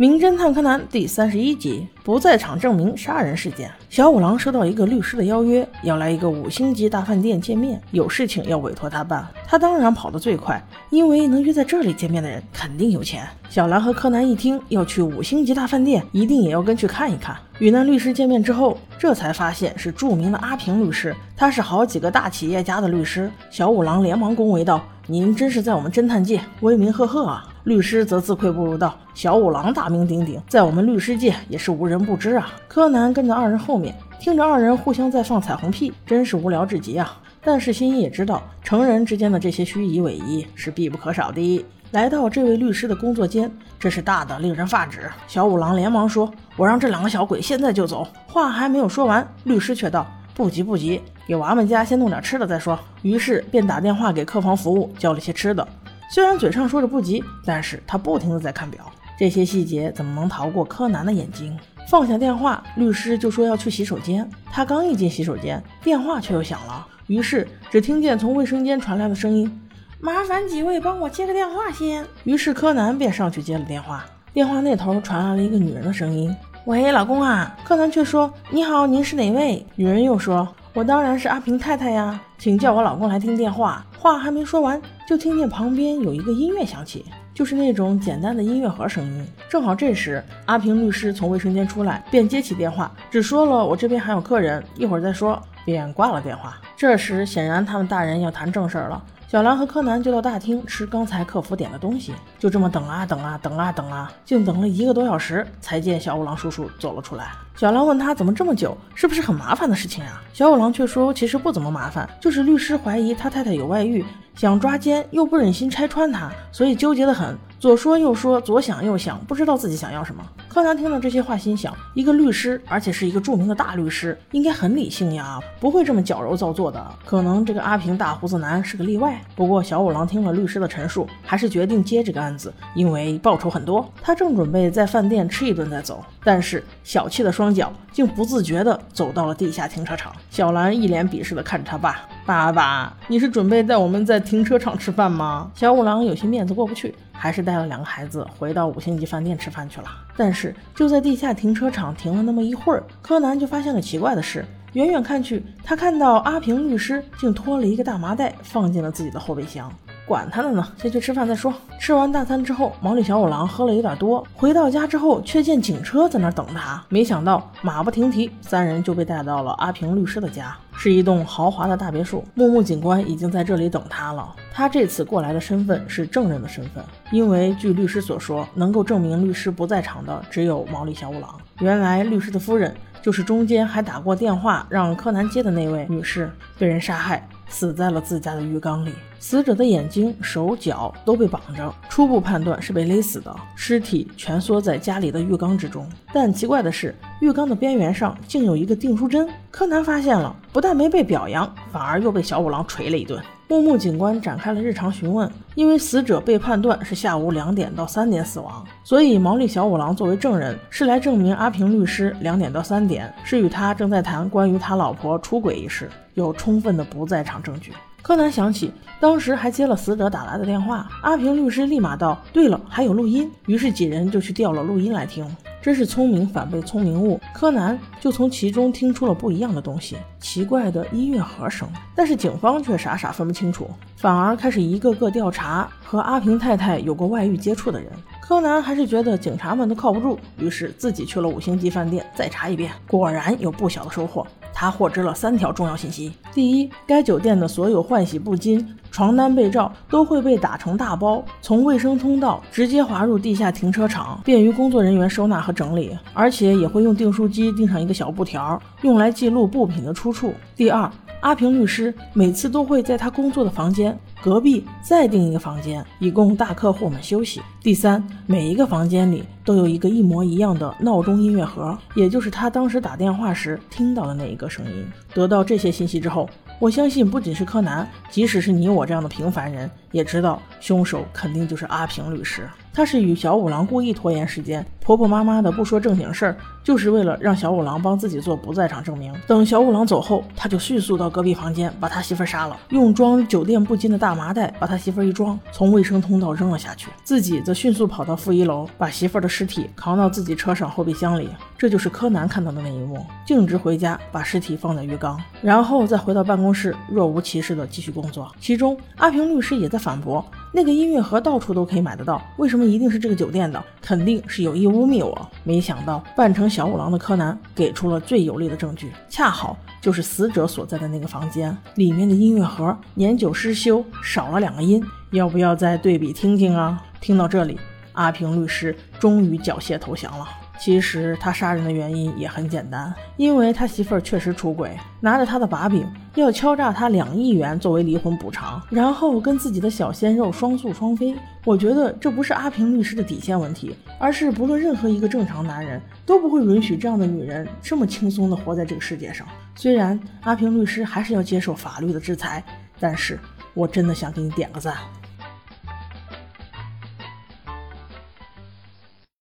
名侦探柯南第三十一集不在场证明杀人事件。小五郎收到一个律师的邀约，要来一个五星级大饭店见面，有事情要委托他办。他当然跑得最快，因为能约在这里见面的人肯定有钱。小兰和柯南一听要去五星级大饭店，一定也要跟去看一看。与那律师见面之后，这才发现是著名的阿平律师，他是好几个大企业家的律师。小五郎连忙恭维道：“您真是在我们侦探界威名赫赫啊！”律师则自愧不如道：“小五郎大名鼎鼎，在我们律师界也是无人不知啊。”柯南跟在二人后面，听着二人互相在放彩虹屁，真是无聊至极啊。但是心一也知道，成人之间的这些虚以委蛇是必不可少的。来到这位律师的工作间，这是大的令人发指。小五郎连忙说：“我让这两个小鬼现在就走。”话还没有说完，律师却道：“不急不急，给娃们家先弄点吃的再说。”于是便打电话给客房服务，叫了些吃的。虽然嘴上说着不急，但是他不停的在看表。这些细节怎么能逃过柯南的眼睛？放下电话，律师就说要去洗手间。他刚一进洗手间，电话却又响了。于是只听见从卫生间传来的声音：“麻烦几位帮我接个电话先。”于是柯南便上去接了电话。电话那头传来了一个女人的声音：“喂，老公啊。”柯南却说：“你好，您是哪位？”女人又说：“我当然是阿平太太呀，请叫我老公来听电话。”话还没说完，就听见旁边有一个音乐响起，就是那种简单的音乐盒声音。正好这时，阿平律师从卫生间出来，便接起电话，只说了我这边还有客人，一会儿再说，便挂了电话。这时，显然他们大人要谈正事儿了。小兰和柯南就到大厅吃刚才客服点的东西，就这么等啊等啊等啊等啊，竟等了一个多小时，才见小五郎叔叔走了出来。小兰问他怎么这么久，是不是很麻烦的事情啊？小五郎却说其实不怎么麻烦，就是律师怀疑他太太有外遇，想抓奸又不忍心拆穿他，所以纠结的很。左说右说，左想右想，不知道自己想要什么。柯南听到这些话，心想：一个律师，而且是一个著名的大律师，应该很理性呀，不会这么矫揉造作的。可能这个阿平大胡子男是个例外。不过小五郎听了律师的陈述，还是决定接这个案子，因为报酬很多。他正准备在饭店吃一顿再走，但是小气的双脚竟不自觉地走到了地下停车场。小兰一脸鄙视地看着他爸：“爸爸，你是准备带我们在停车场吃饭吗？”小五郎有些面子过不去。还是带了两个孩子回到五星级饭店吃饭去了。但是就在地下停车场停了那么一会儿，柯南就发现了奇怪的事。远远看去，他看到阿平律师竟拖了一个大麻袋放进了自己的后备箱。管他的呢，先去吃饭再说。吃完大餐之后，毛利小五郎喝了有点多。回到家之后，却见警车在那等他。没想到马不停蹄，三人就被带到了阿平律师的家，是一栋豪华的大别墅。木木警官已经在这里等他了。他这次过来的身份是证人的身份，因为据律师所说，能够证明律师不在场的只有毛利小五郎。原来律师的夫人就是中间还打过电话让柯南接的那位女士，被人杀害。死在了自家的浴缸里，死者的眼睛、手脚都被绑着，初步判断是被勒死的，尸体蜷缩在家里的浴缸之中。但奇怪的是，浴缸的边缘上竟有一个订书针。柯南发现了，不但没被表扬，反而又被小五郎捶了一顿。木木警官展开了日常询问，因为死者被判断是下午两点到三点死亡，所以毛利小五郎作为证人是来证明阿平律师两点到三点是与他正在谈关于他老婆出轨一事，有充分的不在场证据。柯南想起当时还接了死者打来的电话，阿平律师立马道：“对了，还有录音。”于是几人就去调了录音来听。真是聪明反被聪明误，柯南就从其中听出了不一样的东西，奇怪的音乐盒声。但是警方却傻傻分不清楚，反而开始一个个调查和阿平太太有过外遇接触的人。柯南还是觉得警察们都靠不住，于是自己去了五星级饭店再查一遍，果然有不小的收获。他获知了三条重要信息：第一，该酒店的所有换洗布巾。床单被罩都会被打成大包，从卫生通道直接滑入地下停车场，便于工作人员收纳和整理，而且也会用订书机钉上一个小布条，用来记录布品的出处。第二，阿平律师每次都会在他工作的房间隔壁再订一个房间，以供大客户们休息。第三，每一个房间里都有一个一模一样的闹钟音乐盒，也就是他当时打电话时听到的那一个声音。得到这些信息之后。我相信，不仅是柯南，即使是你我这样的平凡人，也知道凶手肯定就是阿平律师。他是与小五郎故意拖延时间，婆婆妈妈的不说正经事儿，就是为了让小五郎帮自己做不在场证明。等小五郎走后，他就迅速到隔壁房间把他媳妇杀了，用装酒店布巾的大麻袋把他媳妇一装，从卫生通道扔了下去，自己则迅速跑到负一楼，把媳妇的尸体扛到自己车上后备箱里。这就是柯南看到的那一幕，径直回家把尸体放在浴缸，然后再回到办公室，若无其事的继续工作。其中，阿平律师也在反驳。那个音乐盒到处都可以买得到，为什么一定是这个酒店的？肯定是有意污蔑我。没想到扮成小五郎的柯南给出了最有力的证据，恰好就是死者所在的那个房间里面的音乐盒年久失修，少了两个音。要不要再对比听听啊？听到这里，阿平律师终于缴械投降了。其实他杀人的原因也很简单，因为他媳妇儿确实出轨，拿着他的把柄要敲诈他两亿元作为离婚补偿，然后跟自己的小鲜肉双宿双飞。我觉得这不是阿平律师的底线问题，而是不论任何一个正常男人都不会允许这样的女人这么轻松的活在这个世界上。虽然阿平律师还是要接受法律的制裁，但是我真的想给你点个赞。